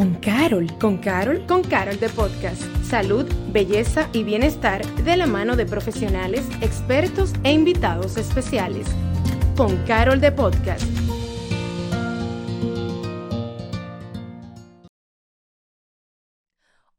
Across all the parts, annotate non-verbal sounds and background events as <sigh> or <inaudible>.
con Carol. ¿Con Carol? Con Carol de Podcast. Salud, belleza y bienestar de la mano de profesionales, expertos e invitados especiales. Con Carol de Podcast.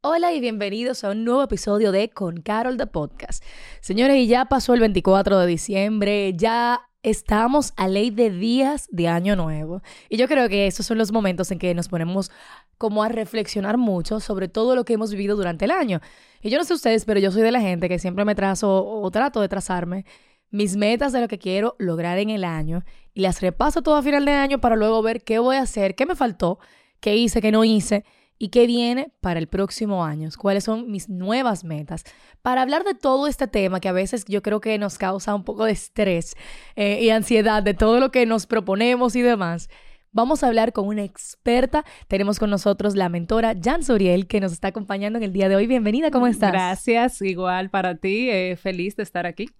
Hola y bienvenidos a un nuevo episodio de Con Carol de Podcast. Señores, y ya pasó el 24 de diciembre, ya estamos a ley de días de año nuevo. Y yo creo que esos son los momentos en que nos ponemos como a reflexionar mucho sobre todo lo que hemos vivido durante el año. Y yo no sé ustedes, pero yo soy de la gente que siempre me trazo o trato de trazarme mis metas de lo que quiero lograr en el año y las repaso todo a final de año para luego ver qué voy a hacer, qué me faltó, qué hice, qué no hice y qué viene para el próximo año, cuáles son mis nuevas metas. Para hablar de todo este tema que a veces yo creo que nos causa un poco de estrés eh, y ansiedad de todo lo que nos proponemos y demás. Vamos a hablar con una experta. Tenemos con nosotros la mentora Jan Suriel, que nos está acompañando en el día de hoy. Bienvenida, ¿cómo estás? Gracias, igual para ti. Eh, feliz de estar aquí.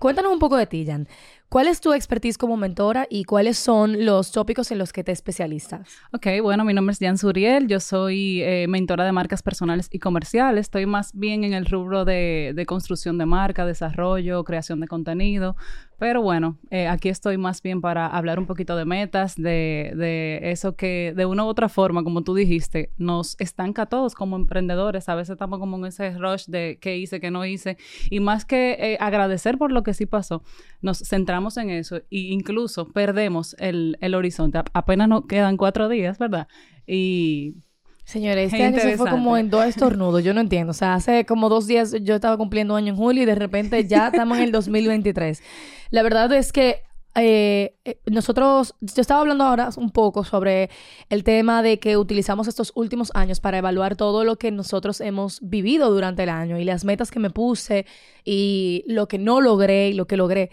Cuéntanos un poco de ti, Jan. ¿Cuál es tu expertise como mentora y cuáles son los tópicos en los que te especializas? Ok, bueno, mi nombre es Jan Suriel, yo soy eh, mentora de marcas personales y comerciales, estoy más bien en el rubro de, de construcción de marca, desarrollo, creación de contenido, pero bueno, eh, aquí estoy más bien para hablar un poquito de metas, de, de, eso que de una u otra forma, como tú dijiste, nos estanca a todos como emprendedores. A veces estamos como en ese rush de qué hice, qué no hice. Y más que eh, agradecer por lo que sí pasó, nos centramos en eso e incluso perdemos el, el horizonte. apenas nos quedan cuatro días, ¿verdad? Y Señores, este año se fue como en dos estornudos, yo no entiendo. O sea, hace como dos días yo estaba cumpliendo año en julio y de repente ya estamos en el 2023. La verdad es que eh, eh, nosotros, yo estaba hablando ahora un poco sobre el tema de que utilizamos estos últimos años para evaluar todo lo que nosotros hemos vivido durante el año y las metas que me puse y lo que no logré y lo que logré.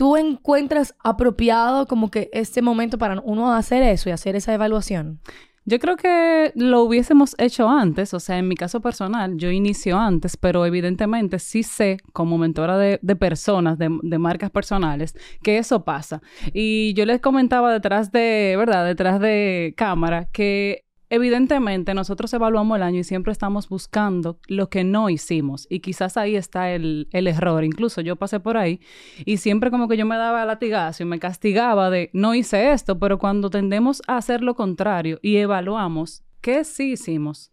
¿Tú encuentras apropiado como que este momento para uno hacer eso y hacer esa evaluación? Yo creo que lo hubiésemos hecho antes, o sea, en mi caso personal, yo inicio antes, pero evidentemente sí sé, como mentora de, personas, de, de, marcas personales, que eso pasa. Y yo les comentaba detrás de, ¿verdad? Detrás de cámara, que Evidentemente, nosotros evaluamos el año y siempre estamos buscando lo que no hicimos. Y quizás ahí está el, el, error. Incluso yo pasé por ahí y siempre como que yo me daba latigazo y me castigaba de no hice esto, pero cuando tendemos a hacer lo contrario y evaluamos qué sí hicimos,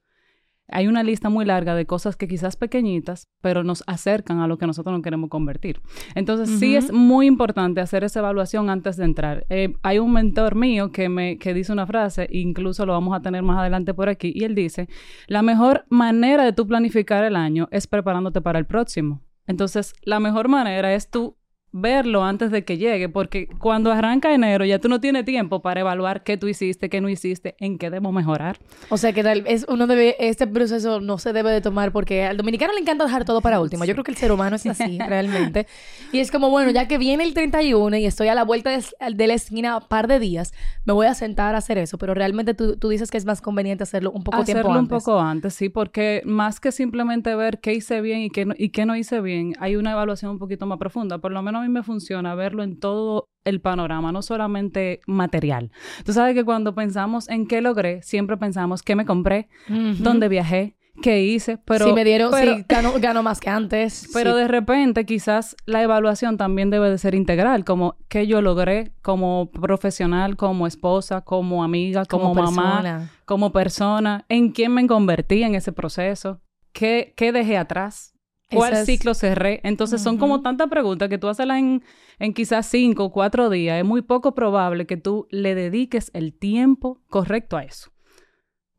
hay una lista muy larga de cosas que quizás pequeñitas, pero nos acercan a lo que nosotros nos queremos convertir. Entonces, sí es muy importante hacer esa evaluación antes de entrar. Eh, hay un mentor mío que me que dice una frase, incluso lo vamos a tener más adelante por aquí, y él dice, la mejor manera de tú planificar el año es preparándote para el próximo. Entonces, la mejor manera es tú verlo antes de que llegue, porque cuando arranca enero ya tú no tienes tiempo para evaluar qué tú hiciste, qué no hiciste, en qué debemos mejorar. O sea que tal vez uno debe, este proceso no se debe de tomar porque al dominicano le encanta dejar todo para último. Yo creo que el ser humano es así, <laughs> realmente. Y es como, bueno, ya que viene el 31 y estoy a la vuelta de, la esquina un par de días, me voy a sentar a hacer eso, pero realmente tú, tú dices que es más conveniente hacerlo un poco tiempo antes. un poco antes, sí, porque más que simplemente ver qué hice bien y qué no, y qué no hice bien, hay una evaluación un poquito más profunda. Por lo menos a mí me funciona verlo en todo el panorama, no solamente material. Tú sabes que cuando pensamos en qué logré, siempre pensamos qué me compré, dónde viajé, qué hice, pero... Si me dieron, <laughs> gano, más que antes. <laughs> Pero de repente quizás la evaluación también debe de ser integral, como qué yo logré como profesional, como esposa, como amiga, como, mamá, como persona, en quién me convertí en ese proceso, qué, qué dejé atrás, ¿Cuál ciclo cerré? Entonces son como tantas preguntas que tú haces en, en quizás cinco o cuatro días. Es muy poco probable que tú le dediques el tiempo correcto a eso.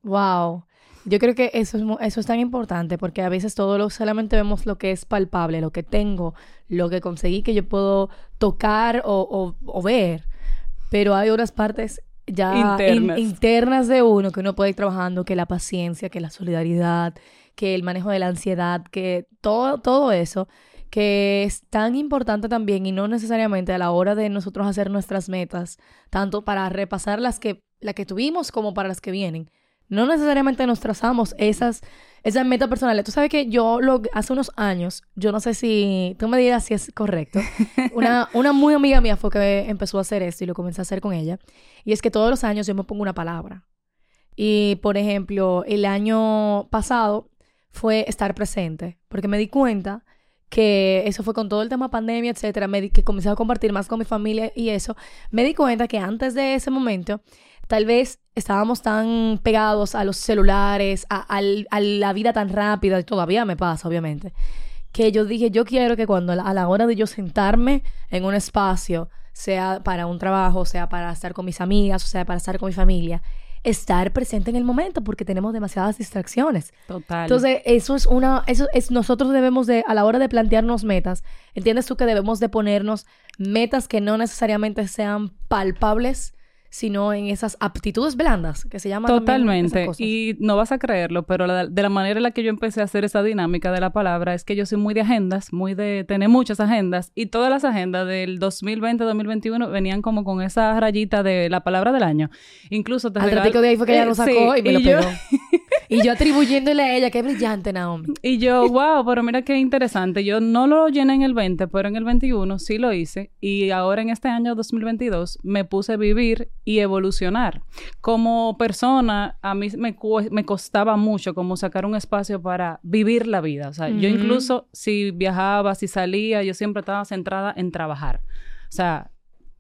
Wow. Yo creo que eso es, eso es tan importante porque a veces todo lo solamente vemos lo que es palpable, lo que tengo, lo que conseguí que yo puedo tocar o, o, ver. Pero hay otras partes ya internas de uno que uno puede ir trabajando, que la paciencia, que la solidaridad, que el manejo de la ansiedad, que todo, todo eso, que es tan importante también y no necesariamente a la hora de nosotros hacer nuestras metas, tanto para repasar las que, la que tuvimos como para las que vienen. No necesariamente nos trazamos esas, esas metas personales. Tú sabes que yo lo, hace unos años, yo no sé si tú me digas si es correcto, <laughs> una, una muy amiga mía fue que empezó a hacer esto y lo comencé a hacer con ella. Y es que todos los años yo me pongo una palabra. Y, por ejemplo, el año pasado fue estar presente, porque me di cuenta que eso fue con todo el tema pandemia, etcétera, me di- que comencé a compartir más con mi familia y eso, me di cuenta que antes de ese momento, tal vez estábamos tan pegados a los celulares, a, al- a la vida tan rápida, y todavía me pasa, obviamente, que yo dije, yo quiero que cuando a la hora de yo sentarme en un espacio, sea para un trabajo, sea para estar con mis amigas, o sea para estar con mi familia, estar presente en el momento porque tenemos demasiadas distracciones. Total. Entonces, eso es una, eso es, nosotros debemos de, a la hora de plantearnos metas, ¿entiendes tú que debemos de ponernos metas que no necesariamente sean palpables, sino en esas aptitudes blandas, que se llaman esas Totalmente. cosas? Y no vas a creerlo, pero la- de la manera en la que yo empecé a hacer esa dinámica de la palabra es que yo soy muy de agendas, muy de tener muchas agendas, y todas las agendas del 2020-2021 venían como con esa rayita de la palabra del año. Incluso te Al de ahí fue que ella Eh, lo sacó sí, y me lo yo- pegó. <laughs> y yo atribuyéndole a ella, qué brillante, Naomi. Y yo, wow, pero mira qué interesante. Yo no lo llené en el 20, pero en el 21 sí lo hice. Y ahora en este año 2022 me puse a vivir y evolucionar. Como persona, a mí me, me costaba mucho como sacar un espacio para vivir la vida. O sea, yo incluso si viajaba, si salía, yo siempre estaba centrada en trabajar. O sea,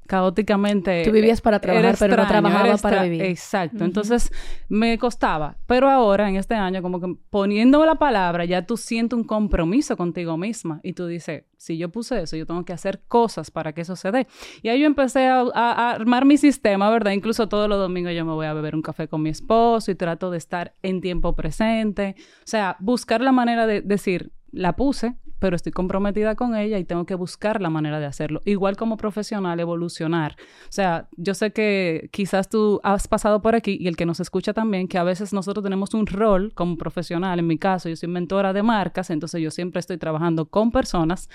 caóticamente. Tú vivías para trabajar, era pero no trabajaba para vivir. Exacto. Entonces me costaba. Pero ahora, en este año, como que poniendo la palabra, ya tú sientes un compromiso contigo misma. Y tú dices, si yo puse eso, yo tengo que hacer cosas para que eso se dé. Y ahí yo empecé a, a- a armar mi sistema, ¿verdad? Incluso todos los domingos yo me voy a beber un café con mi esposo y trato de estar en tiempo presente. O sea, buscar la manera de decir, la puse, pero estoy comprometida con ella y tengo que buscar la manera de hacerlo. Igual como profesional, evolucionar. O sea, yo sé que quizás tú has pasado por aquí y el que nos escucha también, que a veces nosotros tenemos un rol como profesional. En mi caso, yo soy mentora de marcas, entonces yo siempre estoy trabajando con personas,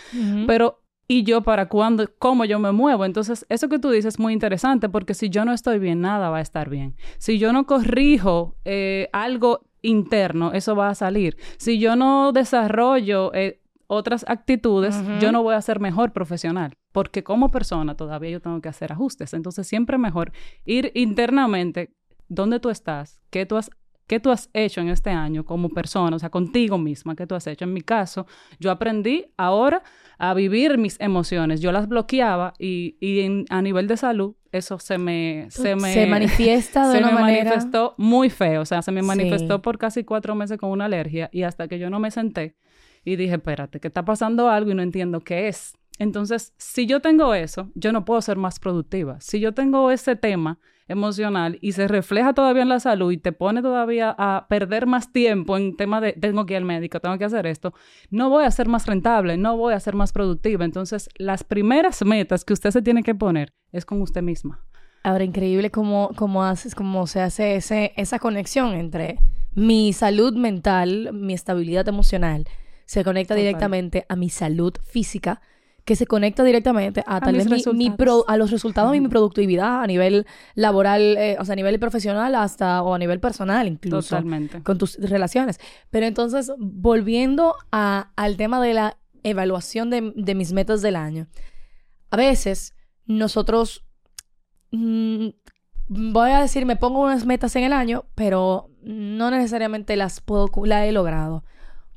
pero y yo para cuándo, cómo yo me muevo. Entonces, eso que tú dices es muy interesante porque si yo no estoy bien, nada va a estar bien. Si yo no corrijo eh, algo interno, eso va a salir. Si yo no desarrollo eh, otras actitudes, yo no voy a ser mejor profesional, porque como persona todavía yo tengo que hacer ajustes. Entonces, siempre mejor ir internamente dónde tú estás, qué tú has ¿Qué tú has hecho en este año como persona? O sea, contigo misma, ¿qué tú has hecho? En mi caso, yo aprendí ahora a vivir mis emociones. Yo las bloqueaba y, y en- a nivel de salud, eso se me... Se, me, se manifiesta de <laughs> se una me manera... manifestó muy feo. O sea, se me Sí. manifestó por casi cuatro meses con una alergia y hasta que yo no me senté y dije, espérate, que está pasando algo y no entiendo qué es. Entonces, si yo tengo eso, yo no puedo ser más productiva. Si yo tengo ese tema emocional y se refleja todavía en la salud y te pone todavía a perder más tiempo en tema de tengo que ir al médico, tengo que hacer esto, no voy a ser más rentable, no voy a ser más productiva. Entonces, las primeras metas que usted se tiene que poner es con usted misma. Ahora, increíble cómo, cómo haces, cómo se hace ese, esa conexión entre mi salud mental, mi estabilidad emocional, se conecta Total. directamente a mi salud física, que se conecta directamente a, tal vez mi, mi resultados. pro- a los resultados de mi productividad a nivel laboral, eh, o sea, a nivel profesional hasta o a nivel personal incluso Totalmente. con tus relaciones. Pero entonces, volviendo a- al tema de la evaluación de, de mis metas del año, a veces nosotros, mm, voy a decir, me pongo unas metas en el año, pero no necesariamente las puedo, cu- la he logrado.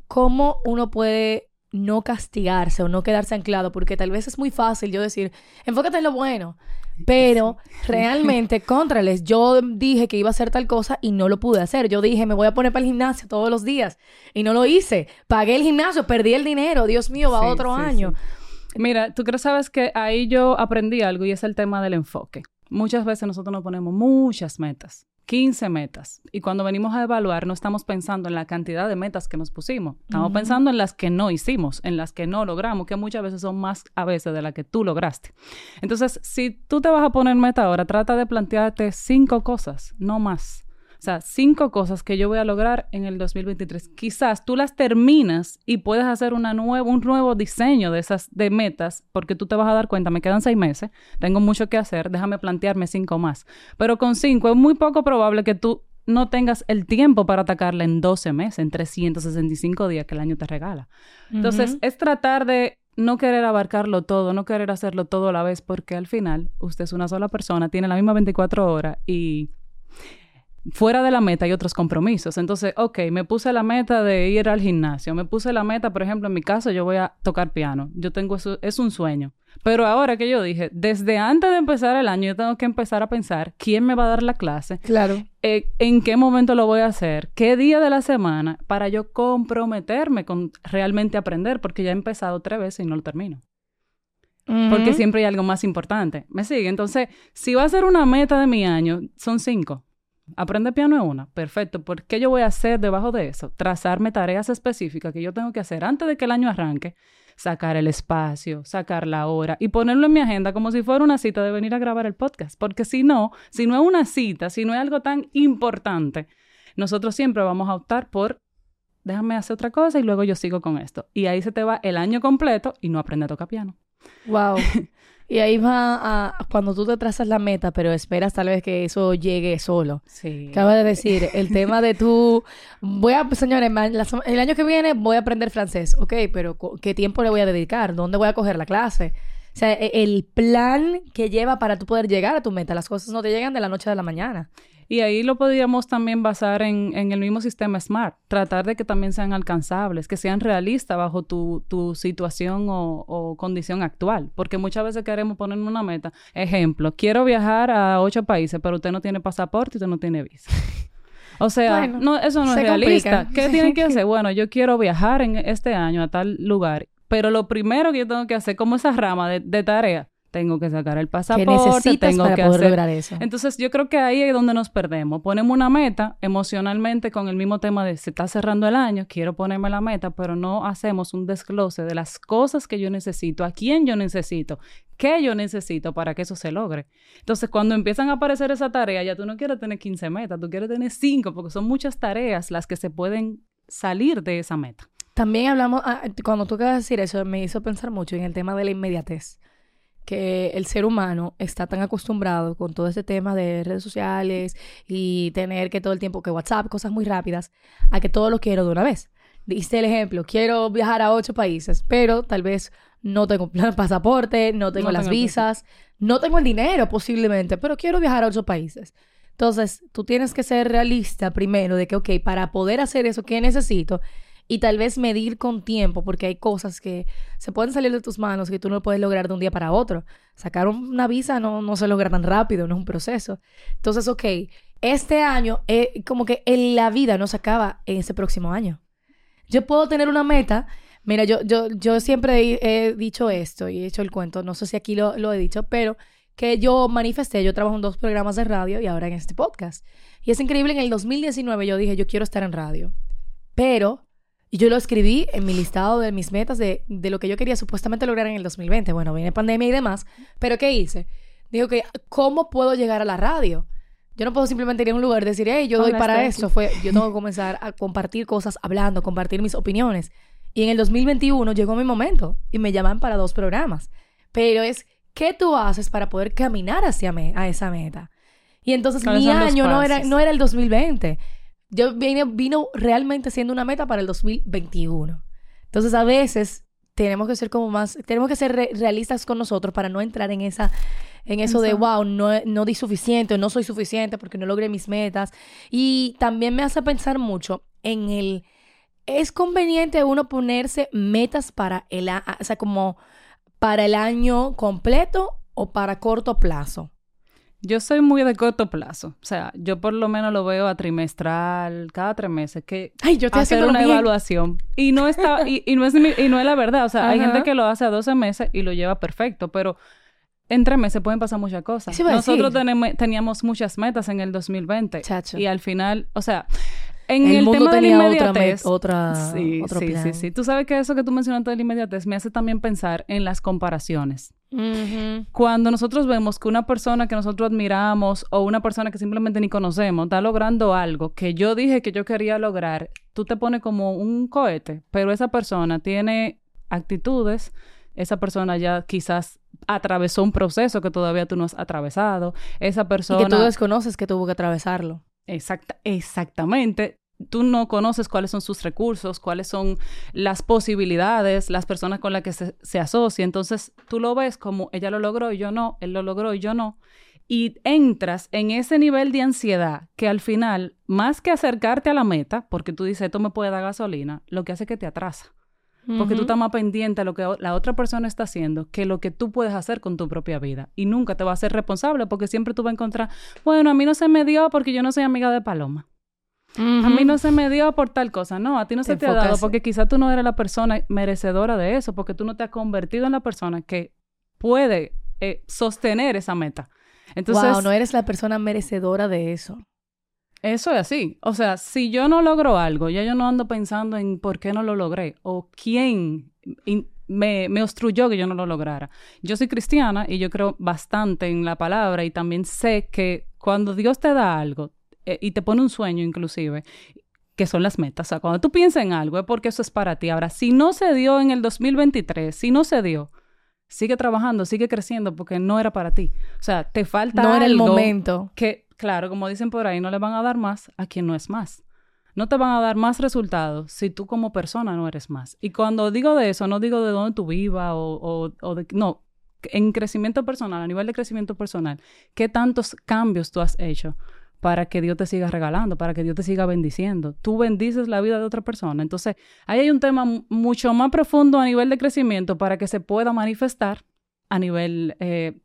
¿Cómo uno puede no castigarse o no quedarse anclado? Porque tal vez es muy fácil yo decir, enfócate en lo bueno. Pero <laughs> realmente, contrales, yo dije que iba a hacer tal cosa y no lo pude hacer. Yo dije, me voy a poner para el gimnasio todos los días y no lo hice. Pagué el gimnasio, perdí el dinero. Dios mío, va Sí, otro sí, año. sí. Mira, tú crees, sabes que ahí yo aprendí algo y es el tema del enfoque. Muchas veces nosotros nos ponemos muchas metas, 15 metas, y cuando venimos a evaluar no estamos pensando en la cantidad de metas que nos pusimos, estamos pensando en las que no hicimos, en las que no logramos, que muchas veces son más a veces de las que tú lograste. Entonces, si tú te vas a poner meta ahora, trata de plantearte cinco cosas, no más. O sea, cinco cosas que yo voy a lograr en el 2023. Quizás tú las terminas y puedes hacer una nueva, un nuevo diseño de esas de metas, porque tú te vas a dar cuenta, me quedan seis meses, tengo mucho que hacer, déjame plantearme cinco más. Pero con cinco es muy poco probable que tú no tengas el tiempo para atacarla en 12 meses, en 365 días que el año te regala. Entonces, es tratar de no querer abarcarlo todo, no querer hacerlo todo a la vez, porque al final usted es una sola persona, tiene la misma 24 horas y fuera de la meta hay otros compromisos. Entonces, ok, me puse la meta de ir al gimnasio, me puse la meta, por ejemplo, en mi caso, yo voy a tocar piano. Yo tengo eso, es un sueño. Pero ahora que yo dije, desde antes de empezar el año, yo tengo que empezar a pensar quién me va a dar la clase. Claro. Eh, en qué momento lo voy a hacer, qué día de la semana, para yo comprometerme con realmente aprender, porque ya he empezado tres veces y no lo termino. Porque siempre hay algo más importante. ¿Me sigue? Entonces, si va a ser una meta de mi año, son cinco. Aprender piano es una. Perfecto. ¿Por qué yo voy a hacer debajo de eso? Trazarme tareas específicas que yo tengo que hacer antes de que el año arranque. Sacar el espacio, sacar la hora y ponerlo en mi agenda como si fuera una cita de venir a grabar el podcast. Porque si no, si no es una cita, si no es algo tan importante, nosotros siempre vamos a optar por déjame hacer otra cosa y luego yo sigo con esto. Y ahí se te va el año completo y no aprende a tocar piano. Wow. <laughs> Y ahí va a cuando tú te trazas la meta, pero esperas tal vez que eso llegue solo. Sí. Acaba de decir, el tema de tú, voy a, señores, el año que viene voy a aprender francés, ok, pero ¿qué tiempo le voy a dedicar? ¿Dónde voy a coger la clase? O sea, e, el plan que lleva para tú poder llegar a tu meta, las cosas no te llegan de la noche a la mañana. Y ahí lo podríamos también basar en, el mismo sistema SMART, tratar de que también sean alcanzables, que sean realistas bajo tu, situación o, condición actual, porque muchas veces queremos poner una meta. Ejemplo, quiero viajar a ocho países, pero usted no tiene pasaporte y usted no tiene visa. <laughs> O sea, no, eso no es realista. ¿Qué <laughs> tienen que hacer? Bueno, yo quiero viajar en este año a tal lugar, pero lo primero que yo tengo que hacer, como esa rama de, de tarea, tengo que sacar el pasaporte, tengo para que poder hacer... lograr eso. Entonces, yo creo que ahí es donde nos perdemos. Ponemos una meta emocionalmente con el mismo tema de se está cerrando el año, quiero ponerme la meta, pero no hacemos un desglose de las cosas que yo necesito, a quién yo necesito, qué yo necesito para que eso se logre. Entonces, cuando empiezan a aparecer esa tarea, ya tú no quieres tener 15 metas, tú quieres tener 5, porque son muchas tareas las que se pueden salir de esa meta. También hablamos, ah, cuando tú acabas de decir eso, me hizo pensar mucho en el tema de la inmediatez que el ser humano está tan acostumbrado con todo este tema de redes sociales y tener que todo el tiempo que WhatsApp, cosas muy rápidas, a que todo lo quiero de una vez. Diste el ejemplo, quiero viajar a ocho países, pero tal vez no tengo <laughs> pasaporte, no tengo las visas, no tengo el dinero posiblemente, pero quiero viajar a ocho países. Entonces, tú tienes que ser realista primero de que, ok, para poder hacer eso, ¿qué necesito? Y tal vez medir con tiempo, porque hay cosas que se pueden salir de tus manos que tú no puedes lograr de un día para otro. Sacar una visa no, no se logra tan rápido, no es un proceso. Entonces, ok, este año, eh, como que en la vida no se acaba en ese próximo año. Yo puedo tener una meta. Mira, yo, yo, yo siempre he, dicho esto y he hecho el cuento, no sé si aquí lo, lo he dicho, pero que yo manifesté, yo trabajo en dos programas de radio y ahora en este podcast. Y es increíble, en el 2019 yo dije, yo quiero estar en radio. Pero y yo lo escribí en mi listado de mis metas de, de, lo que yo quería supuestamente lograr en el 2020. Bueno, viene pandemia y demás. Pero ¿qué hice? Digo que, ¿cómo puedo llegar a la radio? Yo no puedo simplemente ir a un lugar y decir, hey, yo doy para esto. Fue, yo tengo que comenzar a compartir cosas hablando, compartir mis opiniones. Y en el 2021 llegó mi momento y me llaman para dos programas. Pero es, ¿qué tú haces para poder caminar hacia me a esa meta? Y entonces mi año no era, no era el 2020 yo vine, vino realmente siendo una meta para el 2021. Entonces, a veces tenemos que ser como más, tenemos que ser realistas con nosotros para no entrar en esa, en eso de, wow, no, no di suficiente, no soy suficiente porque no logré mis metas. Y también me hace pensar mucho en el, es conveniente uno ponerse metas para el, o sea, como para el año completo o para corto plazo. Yo soy muy de corto plazo. O sea, yo por lo menos lo veo a trimestral, cada tres meses, que Ay, yo hacer una evaluación. Y no está, y, no es y no es la verdad. O sea, hay gente que lo hace a 12 meses y lo lleva perfecto, pero en tres meses pueden pasar muchas cosas. Nosotros tenemos, teníamos muchas metas en el 2020. Y al final, o sea, en el, tema de la inmediatez, otra, sí, sí, sí, sí. Tú sabes que eso que tú mencionaste de la inmediatez me hace también pensar en las comparaciones. Cuando nosotros vemos que una persona que nosotros admiramos o una persona que simplemente ni conocemos está logrando algo que yo dije que yo quería lograr, tú te pones como un cohete, pero esa persona tiene actitudes, esa persona ya quizás atravesó un proceso que todavía tú no has atravesado, esa persona... Y que tú desconoces que tuvo que atravesarlo. Exacta, exactamente. Tú no conoces cuáles son sus recursos, cuáles son las posibilidades, las personas con las que se, se asocia. Entonces tú lo ves como ella lo logró y yo no, él lo logró y yo no. y entras en ese nivel de ansiedad que al final, más que acercarte a la meta, porque tú dices, esto me puede dar gasolina, lo que hace es que te atrasa. Porque tú estás más pendiente a lo que la otra persona está haciendo que lo que tú puedes hacer con tu propia vida. Y nunca te va a ser responsable porque siempre tú vas a encontrar, bueno, a mí no se me dio porque yo no soy amiga de Paloma. A mí no se me dio por tal cosa. No, a ti no se te ha dado porque quizá tú no eres la persona merecedora de eso, porque tú no te has convertido en la persona que puede eh, sostener esa meta. Entonces, wow, no eres la persona merecedora de eso. Eso es así. O sea, si yo no logro algo, ya yo no ando pensando en por qué no lo logré o quién me, me, obstruyó que yo no lo lograra. Yo soy cristiana y yo creo bastante en la palabra y también sé que cuando Dios te da algo eh, y te pone un sueño inclusive, que son las metas. O sea, cuando tú piensas en algo es porque eso es para ti. Ahora, si no se dio en el 2023, si no se dio, sigue trabajando, sigue creciendo porque no era para ti. O sea, te falta no era el momento. Que, claro, como dicen por ahí, no le van a dar más a quien no es más. No te van a dar más resultados si tú como persona no eres más. Y cuando digo de eso, no digo de dónde tú vivas o, o, o de... No, en crecimiento personal, a nivel de crecimiento personal, ¿qué tantos cambios tú has hecho? Para que Dios te siga regalando, para que Dios te siga bendiciendo. Tú bendices la vida de otra persona. Entonces, ahí hay un tema mucho más profundo a nivel de crecimiento para que se pueda manifestar a nivel eh,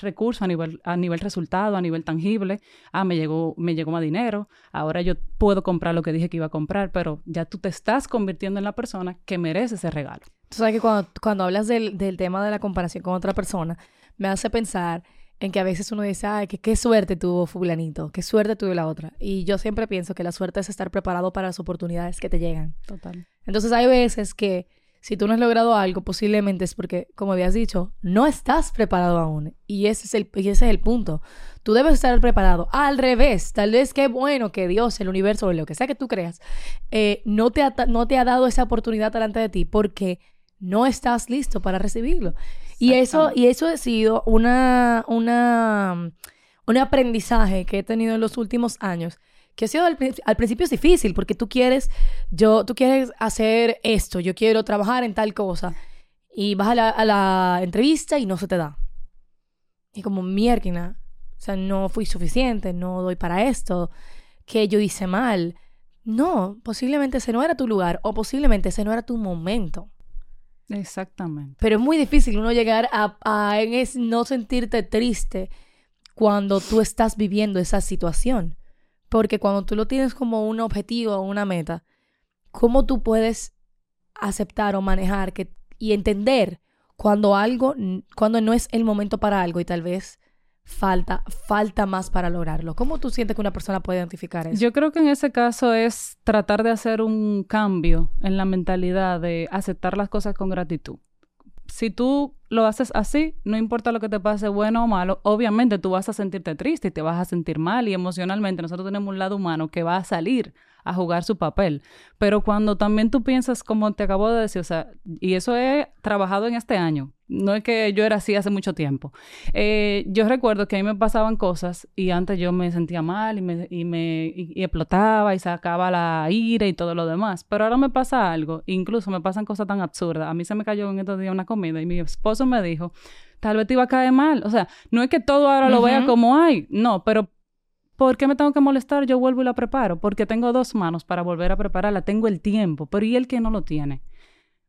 recurso, a nivel, a nivel resultado, a nivel tangible. Ah, me llegó, me llegó más dinero. Ahora yo puedo comprar lo que dije que iba a comprar, pero ya tú te estás convirtiendo en la persona que merece ese regalo. Tú sabes que cuando, cuando hablas del, del tema de la comparación con otra persona, me hace pensar en que a veces uno dice, ay, que qué suerte tuvo fulanito, qué suerte tuvo la otra. Y yo siempre pienso que la suerte es estar preparado para las oportunidades que te llegan. Total. Entonces hay veces que si tú no has logrado algo, posiblemente es porque, como habías dicho, no estás preparado aún. Y ese es el, ese es el punto. Tú debes estar preparado. Al revés, tal vez qué bueno que Dios, el universo, o lo que sea que tú creas, eh, no, te ha, no te ha dado esa oportunidad delante de ti porque no estás listo para recibirlo. Y eso, y eso ha sido una, una, un aprendizaje que he tenido en los últimos años, que ha sido al, principio es difícil, porque tú quieres, yo, tú quieres hacer esto, yo quiero trabajar en tal cosa, y vas a la, a la entrevista y no se te da. Y como mierda, o sea, no fui suficiente, no doy para esto, que yo hice mal. No, posiblemente ese no era tu lugar o posiblemente ese no era tu momento. Exactamente. Pero es muy difícil uno llegar a, a es no sentirte triste cuando tú estás viviendo esa situación. Porque cuando tú lo tienes como un objetivo o una meta, ¿cómo tú puedes aceptar o manejar que, y entender cuando algo, cuando no es el momento para algo y tal vez falta, falta más para lograrlo. ¿Cómo tú sientes que una persona puede identificar eso? Yo creo que en ese caso es tratar de hacer un cambio en la mentalidad de aceptar las cosas con gratitud. Si tú lo haces así, no importa lo que te pase, bueno o malo, obviamente tú vas a sentirte triste y te vas a sentir mal y emocionalmente nosotros tenemos un lado humano que va a salir a jugar su papel. Pero cuando también tú piensas, como te acabo de decir, o sea, y eso he trabajado en este año, no es que yo era así hace mucho tiempo. Eh, yo recuerdo que a mí me pasaban cosas y antes yo me sentía mal y me, y me y, explotaba y sacaba la ira y todo lo demás. Pero ahora me pasa algo, incluso me pasan cosas tan absurdas. A mí se me cayó en estos días una comida y mi esposo me dijo, tal vez te iba a caer mal. O sea, no es que todo ahora lo vea como hay, no, pero ¿Por qué me tengo que molestar? Yo vuelvo y la preparo. Porque tengo dos manos para volver a prepararla. Tengo el tiempo. Pero ¿y el que no lo tiene?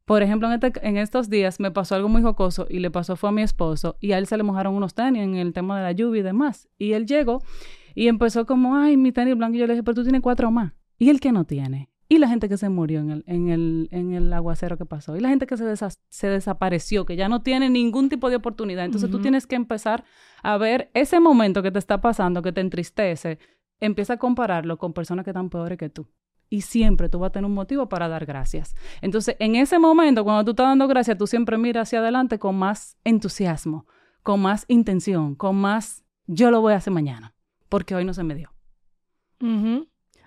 Por ejemplo, en, este, en, estos días me pasó algo muy jocoso y le pasó fue a mi esposo y a él se le mojaron unos tenis en el tema de la lluvia y demás. Y él llegó y empezó como, ay, mi tenis blanco. Y yo le dije, pero tú tienes cuatro más. ¿Y el que no tiene? Y la gente que se murió en el, en el, en el aguacero que pasó. Y la gente que se, se desapareció, que ya no tiene ningún tipo de oportunidad. Entonces tú tienes que empezar a ver ese momento que te está pasando, que te entristece. Empieza a compararlo con personas que están peores que tú y siempre tú vas a tener un motivo para dar gracias. Entonces, en ese momento, cuando tú estás dando gracias, tú siempre miras hacia adelante con más entusiasmo, con más intención, con más yo lo voy a hacer mañana, porque hoy no se me dio.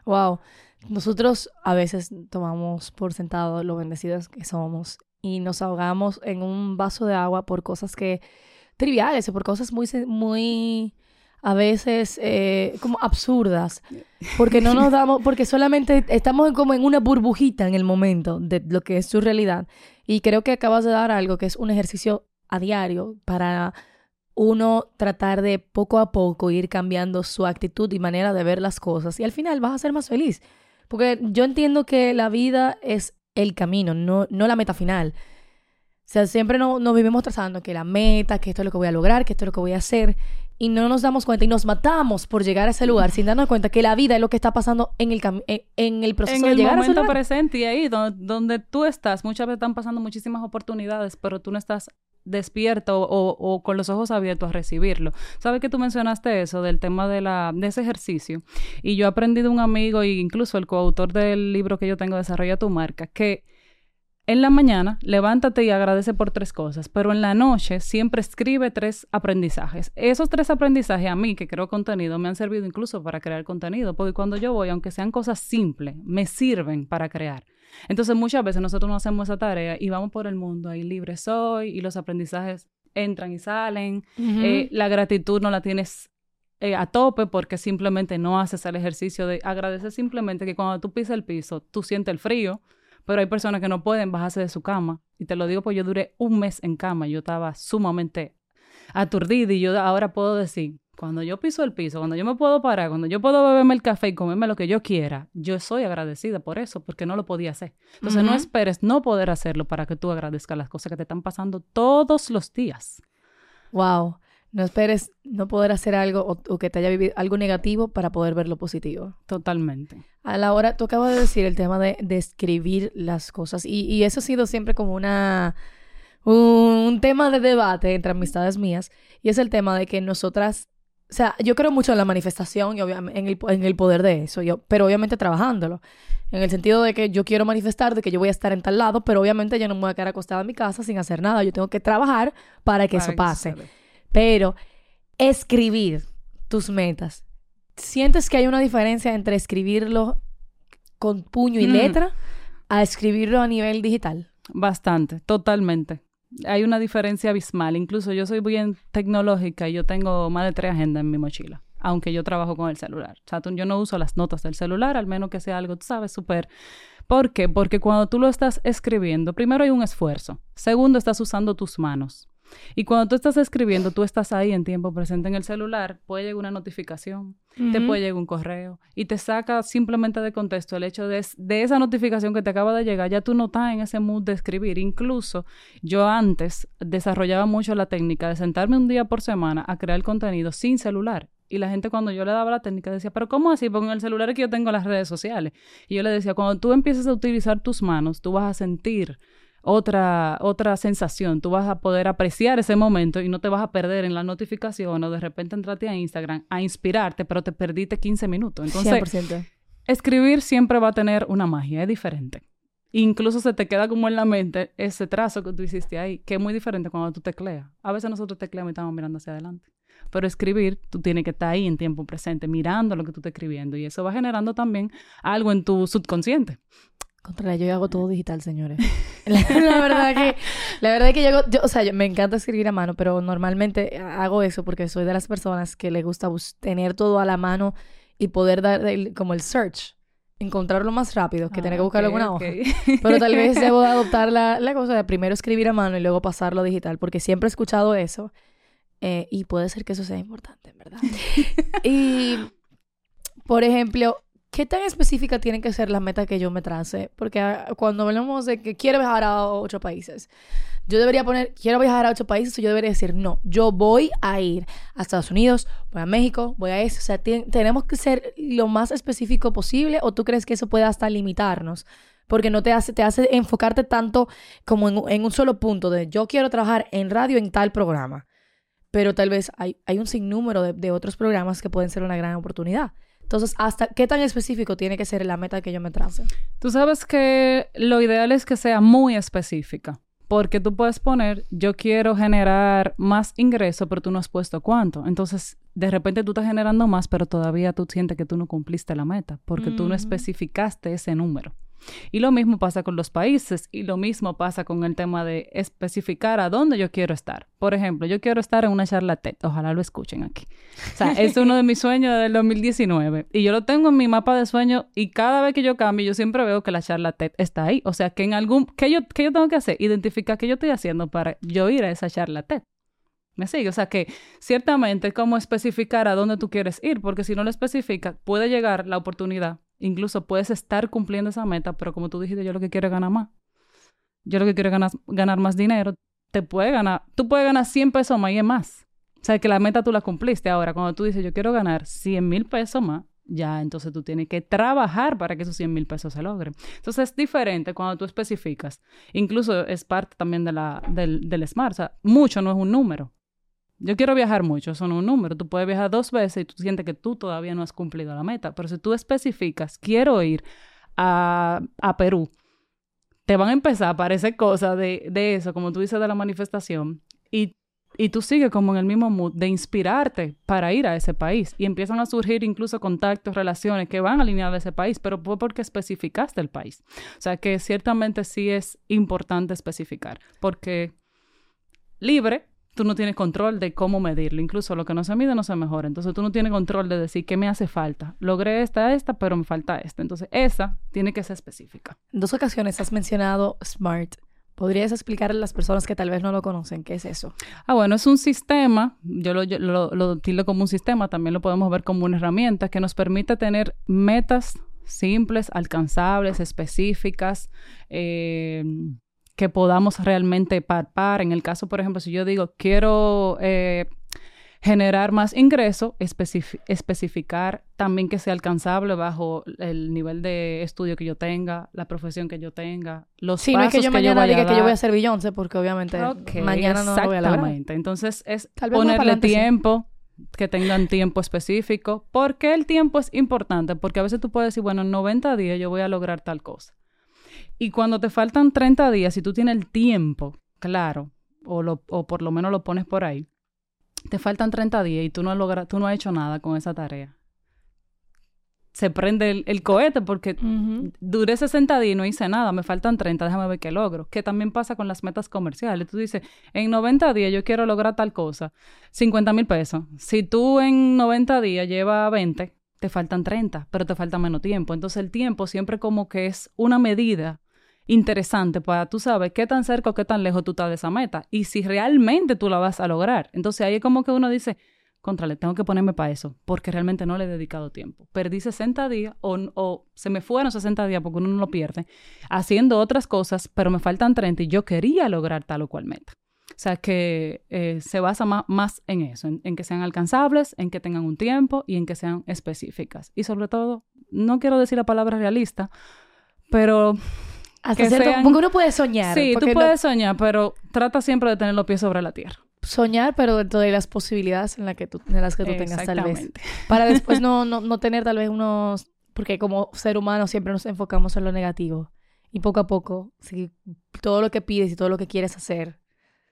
Wow. Nosotros a veces tomamos por sentado lo bendecidos que somos y nos ahogamos en un vaso de agua por cosas que triviales o por cosas muy muy a veces eh, como absurdas, porque no nos damos, porque solamente estamos como en una burbujita en el momento de lo que es su realidad. Y creo que acabas de dar algo que es un ejercicio a diario para uno tratar de poco a poco ir cambiando su actitud y manera de ver las cosas y al final vas a ser más feliz. Porque yo entiendo que la vida es el camino, no, no la meta final. O sea, siempre nos no vivimos trazando que la meta, que esto es lo que voy a lograr, que esto es lo que voy a hacer. Y no nos damos cuenta y nos matamos por llegar a ese lugar sin darnos cuenta que la vida es lo que está pasando en el, en, el proceso de llegar a ese lugar. presente y ahí donde, donde, tú estás, muchas veces están pasando muchísimas oportunidades, pero tú no estás despierto o, con los ojos abiertos a recibirlo. ¿Sabes que tú mencionaste eso del tema de, la, de ese ejercicio? Y yo aprendí de un amigo e incluso el coautor del libro que yo tengo, Desarrolla tu marca, que en la mañana, levántate y agradece por tres cosas, pero en la noche siempre escribe tres aprendizajes. Esos tres aprendizajes a mí, que creo contenido, me han servido incluso para crear contenido, porque cuando yo voy, aunque sean cosas simples, me sirven para crear. Entonces muchas veces nosotros no hacemos esa tarea y vamos por el mundo ahí libre soy y los aprendizajes entran y salen. Eh, la gratitud no la tienes eh, a tope porque simplemente no haces el ejercicio de agradecer simplemente que cuando tú pisas el piso, tú sientes el frío pero hay personas que no pueden bajarse de su cama. Y te lo digo porque yo duré un mes en cama. Yo estaba sumamente aturdida y yo ahora puedo decir, cuando yo piso el piso, cuando yo me puedo parar, cuando yo puedo beberme el café y comerme lo que yo quiera, yo soy agradecida por eso, porque no lo podía hacer. Entonces no esperes no poder hacerlo para que tú agradezcas las cosas que te están pasando todos los días. Wow. No esperes no poder hacer algo o, que te haya vivido algo negativo para poder ver lo positivo. Totalmente. A la hora, tú acabas de decir el tema de, escribir las cosas y, eso ha sido siempre como una un tema de debate entre amistades mías y es el tema de que nosotras, o sea, yo creo mucho en la manifestación y obviamente en el, en el poder de eso, yo, pero obviamente trabajándolo. En el sentido de que yo quiero manifestar de que yo voy a estar en tal lado, pero obviamente yo no me voy a quedar acostada en mi casa sin hacer nada. Yo tengo que trabajar para que eso pase. Pero escribir tus metas, ¿sientes que hay una diferencia entre escribirlo con puño y mm. letra a escribirlo a nivel digital? Bastante, totalmente. Hay una diferencia abismal. Incluso yo soy bien tecnológica y yo tengo más de tres agendas en mi mochila, aunque yo trabajo con el celular. O yo no uso las notas del celular, al menos que sea algo, tú sabes, súper... ¿Por qué? Porque cuando tú lo estás escribiendo, primero hay un esfuerzo. Segundo, estás usando tus manos. Y cuando tú estás escribiendo, tú estás ahí en tiempo presente en el celular, puede llegar una notificación, te puede llegar un correo y te saca simplemente de contexto el hecho de, de, esa notificación que te acaba de llegar, ya tú no estás en ese mood de escribir. Incluso yo antes desarrollaba mucho la técnica de sentarme un día por semana a crear contenido sin celular. Y la gente cuando yo le daba la técnica decía, pero ¿cómo así? Porque en el celular es que yo tengo las redes sociales. Y yo le decía, cuando tú empiezas a utilizar tus manos, tú vas a sentir otra, otra sensación. Tú vas a poder apreciar ese momento y no te vas a perder en la notificación o de repente entrarte a Instagram a inspirarte, pero te perdiste 15 minutos. Entonces, escribir siempre va a tener una magia, es diferente. Incluso se te queda como en la mente ese trazo que tú hiciste ahí, que es muy diferente cuando tú tecleas. A veces nosotros tecleamos y estamos mirando hacia adelante. Pero escribir, tú tienes que estar ahí en tiempo presente, mirando lo que tú estás escribiendo. Y eso va generando también algo en tu subconsciente. Contra yo hago todo digital, señores. <laughs> <laughs> La, verdad que, la verdad que yo, yo, o sea, me encanta escribir a mano, pero normalmente hago eso porque soy de las personas que le gusta tener todo a la mano y poder dar como el search, encontrarlo más rápido que tener que ah, buscarlo en una hoja. Pero tal vez debo <laughs> adoptar la, la, cosa de primero escribir a mano y luego pasarlo a digital, porque siempre he escuchado eso eh, y puede ser que eso sea importante, en verdad. y, por ejemplo, ¿Qué tan específica tienen que ser las metas que yo me trace? Porque ah, cuando hablamos de que quiero viajar a ocho países, yo debería poner, quiero viajar a ocho países, o yo debería decir, no, yo voy a ir a Estados Unidos, voy a México, voy a eso. O sea, tenemos que ser lo más específico posible, o tú crees que eso puede hasta limitarnos? Porque no te hace, te hace enfocarte tanto como en, un solo punto de yo quiero trabajar en radio en tal programa. Pero tal vez hay, hay un sinnúmero de, de otros programas que pueden ser una gran oportunidad. Entonces, ¿hasta qué tan específico tiene que ser la meta que yo me trace? Tú sabes que lo ideal es que sea muy específica. Porque tú puedes poner, yo quiero generar más ingreso, pero tú no has puesto cuánto. Entonces, de repente tú estás generando más, pero todavía tú sientes que tú no cumpliste la meta, porque tú no especificaste ese número. Y lo mismo pasa con los países y lo mismo pasa con el tema de especificar a dónde yo quiero estar. Por ejemplo, yo quiero estar en una charla TED, ojalá lo escuchen aquí. O sea, es uno de mis sueños del 2019 y yo lo tengo en mi mapa de sueños y cada vez que yo cambio yo siempre veo que la charla TED está ahí. O sea, que en algún ¿qué yo qué yo tengo que hacer? Identificar qué yo estoy haciendo para yo ir a esa charla TED. ¿Me sigue? O sea que ciertamente es como especificar a dónde tú quieres ir, porque si no lo especificas, puede llegar la oportunidad. Incluso puedes estar cumpliendo esa meta, pero como tú dijiste, yo lo que quiero es ganar más. Yo lo que quiero es ganar, ganar más dinero. Te puede ganar, tú puedes ganar 100 pesos más y es más. O sea, que la meta tú la cumpliste. Ahora, cuando tú dices, yo quiero ganar 100 mil pesos más, ya entonces tú tienes que trabajar para que esos 100 mil pesos se logren. Entonces es diferente cuando tú especificas. Incluso es parte también de la, del, del SMART. O sea, mucho no es un número. Yo quiero viajar mucho, eso no es un número. Tú puedes viajar dos veces y tú sientes que tú todavía no has cumplido la meta. Pero si tú especificas, quiero ir a, a Perú, te van a empezar a aparecer cosas de, de eso, como tú dices de la manifestación, y y tú sigues como en el mismo mood de inspirarte para ir a ese país. Y empiezan a surgir incluso contactos, relaciones que van alineadas a ese país, pero fue porque especificaste el país. O sea que ciertamente sí es importante especificar, porque libre, tú no tienes control de cómo medirlo. Incluso lo que no se mide no se mejora. Entonces tú no tienes control de decir qué me hace falta. Logré esta, esta, pero me falta esta. Entonces esa tiene que ser específica. En dos ocasiones has mencionado SMART. ¿Podrías explicarle a las personas que tal vez no lo conocen qué es eso? Ah, bueno, es un sistema, yo lo, yo lo, lo como un sistema, también lo podemos ver como una herramienta que nos permite tener metas simples, alcanzables, específicas, eh, que podamos realmente parpar. En el caso, por ejemplo, si yo digo, quiero eh, generar más ingreso, especificar también que sea alcanzable bajo el nivel de estudio que yo tenga, la profesión que yo tenga, los sí, pasos no es que yo mañana vaya diga a que yo voy a ser Beyoncé porque obviamente mañana no lo voy a lograr. Entonces es Tal vez ponerle adelante, sí. tiempo, que tengan tiempo específico. ¿Por qué el tiempo es importante? Porque a veces tú puedes decir, bueno, en 90 días yo voy a lograr tal cosa. Y cuando te faltan 30 días, si tú tienes el tiempo, claro, o, lo, o por lo menos lo pones por ahí, te faltan 30 días y tú no has, logra- tú no has hecho nada con esa tarea. Se prende el, el cohete porque Ujú. duré 60 días y no hice nada, me faltan 30, déjame ver qué logro. Que también pasa con las metas comerciales. Tú dices, en 90 días yo quiero lograr tal cosa, 50 mil pesos. Si tú en 90 días llevas 20, te faltan 30, pero te falta menos tiempo. Entonces el tiempo siempre como que es una medida interesante para tú sabes qué tan cerca o qué tan lejos tú estás de esa meta y si realmente tú la vas a lograr. Entonces ahí es como que uno dice, contrale, tengo que ponerme para eso, porque realmente no le he dedicado tiempo. Perdí 60 días o, o se me fueron 60 días porque uno no lo pierde, haciendo otras cosas, pero me faltan 30 y yo quería lograr tal o cual meta. O sea que eh, se basa ma- más en eso, en, en que sean alcanzables, en que tengan un tiempo y en que sean específicas. Y sobre todo, no quiero decir la palabra realista, pero Hasta que cierto sean- porque uno puede soñar. sí, tú no- puedes soñar, pero trata siempre de tener los pies sobre la tierra. soñar, pero dentro de las posibilidades en, la que tú, en las que tú tengas tal vez. <laughs> Para después no, no, no tener tal vez unos... Porque como ser humano siempre nos enfocamos en lo negativo. Y poco a poco, si todo lo que pides y todo lo que quieres hacer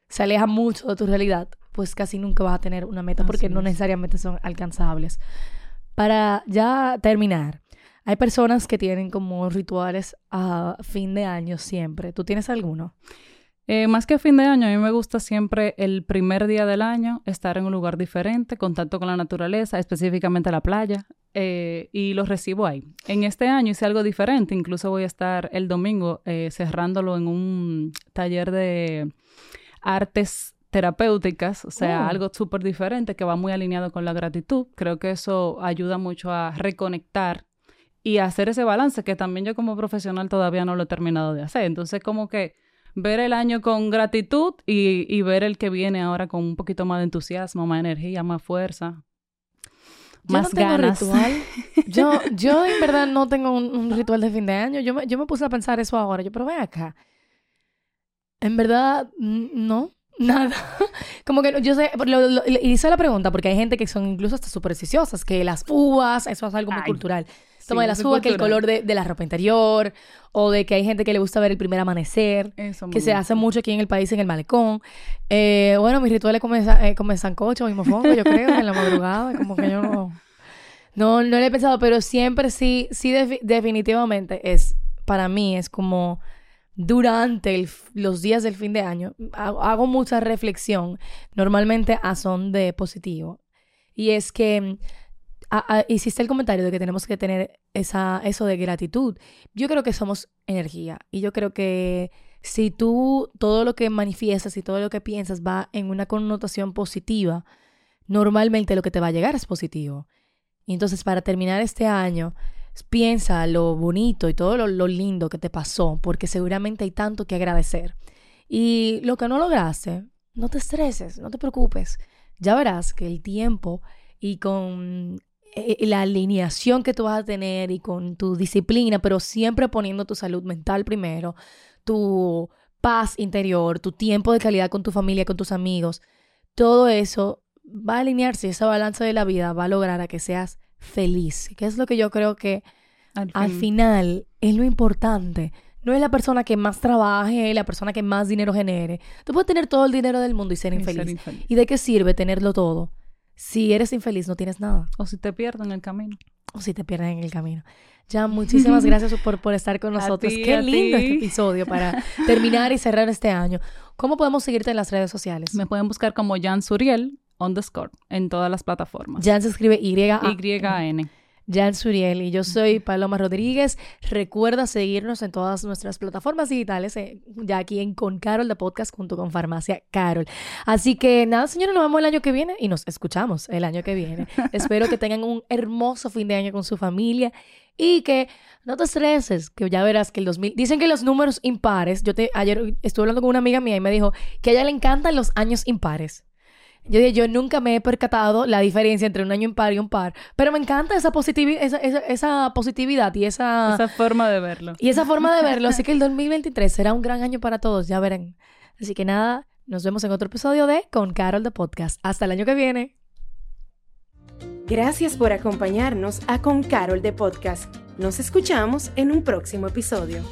se aleja mucho de tu realidad, pues casi nunca vas a tener una meta porque no es. necesariamente son alcanzables. Para ya terminar, hay personas que tienen como rituales a fin de año siempre. ¿Tú tienes alguno? Eh, más que fin de año, a mí me gusta siempre el primer día del año estar en un lugar diferente, contacto con la naturaleza, específicamente la playa, eh, y lo recibo ahí. En este año hice algo diferente, incluso voy a estar el domingo eh, cerrándolo en un taller de artes terapéuticas, o sea, Oh. algo súper diferente que va muy alineado con la gratitud. Creo que eso ayuda mucho a reconectar y hacer ese balance que también yo como profesional todavía no lo he terminado de hacer. Entonces, como que ver el año con gratitud y, y ver el que viene ahora con un poquito más de entusiasmo, más energía, más fuerza, Yo más no tengo ganas. ritual. <laughs> Yo, yo en verdad no tengo un, un ritual de fin de año. Yo me, yo me puse a pensar eso ahora. Yo, pero ven acá. En verdad, no. <laughs> Nada. Como que yo sé, lo- hice la pregunta porque hay gente que son incluso hasta supersticiosas, que las uvas, eso es algo muy Ay, cultural. Toma de las uvas, que el color de, de la ropa interior, o de que hay gente que le gusta ver el primer amanecer Eso que se gusta. hace mucho aquí en el país, en el malecón. Eh, bueno, mis rituales comen, sa- eh, sancocho y mofongo, yo creo, en la madrugada. Como que yo no... No, no lo he pensado, pero siempre sí, sí defi- definitivamente es, para mí es como durante el los días del fin de año, hago, hago mucha reflexión, normalmente a son de positivo. Y es que a- a- hiciste el comentario de que tenemos que tener esa, eso de gratitud. Yo creo que somos energía y yo creo que si tú todo lo que manifiestas y todo lo que piensas va en una connotación positiva, normalmente lo que te va a llegar es positivo. Y entonces para terminar este año, piensa lo bonito y todo lo, lindo que te pasó, porque seguramente hay tanto que agradecer. Y lo que no lograste, no te estreses, no te preocupes. Ya verás que el tiempo y con la alineación que tú vas a tener y con tu disciplina, pero siempre poniendo tu salud mental primero, tu paz interior, tu tiempo de calidad con tu familia, con tus amigos, todo eso va a alinearse, esa balanza de la vida va a lograr a que seas feliz, que es lo que yo creo que al, final es lo importante. No es la persona que más trabaje, la persona que más dinero genere. Tú puedes tener todo el dinero del mundo y ser infeliz. ¿Y de qué sirve tenerlo todo? Si eres infeliz, no tienes nada. O si te pierden en el camino. O si te pierden en el camino. Ya, muchísimas <laughs> gracias por, por estar con nosotros. Qué lindo este episodio <laughs> para terminar y cerrar este año. ¿Cómo podemos seguirte en las redes sociales? Me pueden buscar como Jan Suriel underscore en todas las plataformas. Jan se escribe Y-A. Y-A-N. Jan Suriel y yo soy Paloma Rodríguez. Recuerda seguirnos en todas nuestras plataformas digitales, eh, ya aquí en Con Carol de Podcast junto con Farmacia Carol. Así que nada, señores, nos vemos el año que viene y nos escuchamos el año que viene. <laughs> Espero que tengan un hermoso fin de año con su familia y que no te estreses, que ya verás que el 2000... Dicen que los números impares, yo te ayer estuve hablando con una amiga mía y me dijo que a ella le encantan los años impares. Yo dije, yo nunca me he percatado la diferencia entre un año impar y un par, pero me encanta esa, esa, esa, positividad y esa... Esa forma de verlo. Y esa forma de verlo. Así que el 2023 será un gran año para todos, ya verán. Así que nada, nos vemos en otro episodio de Con Carol de Podcast. Hasta el año que viene. Gracias por acompañarnos a Con Carol de Podcast. Nos escuchamos en un próximo episodio.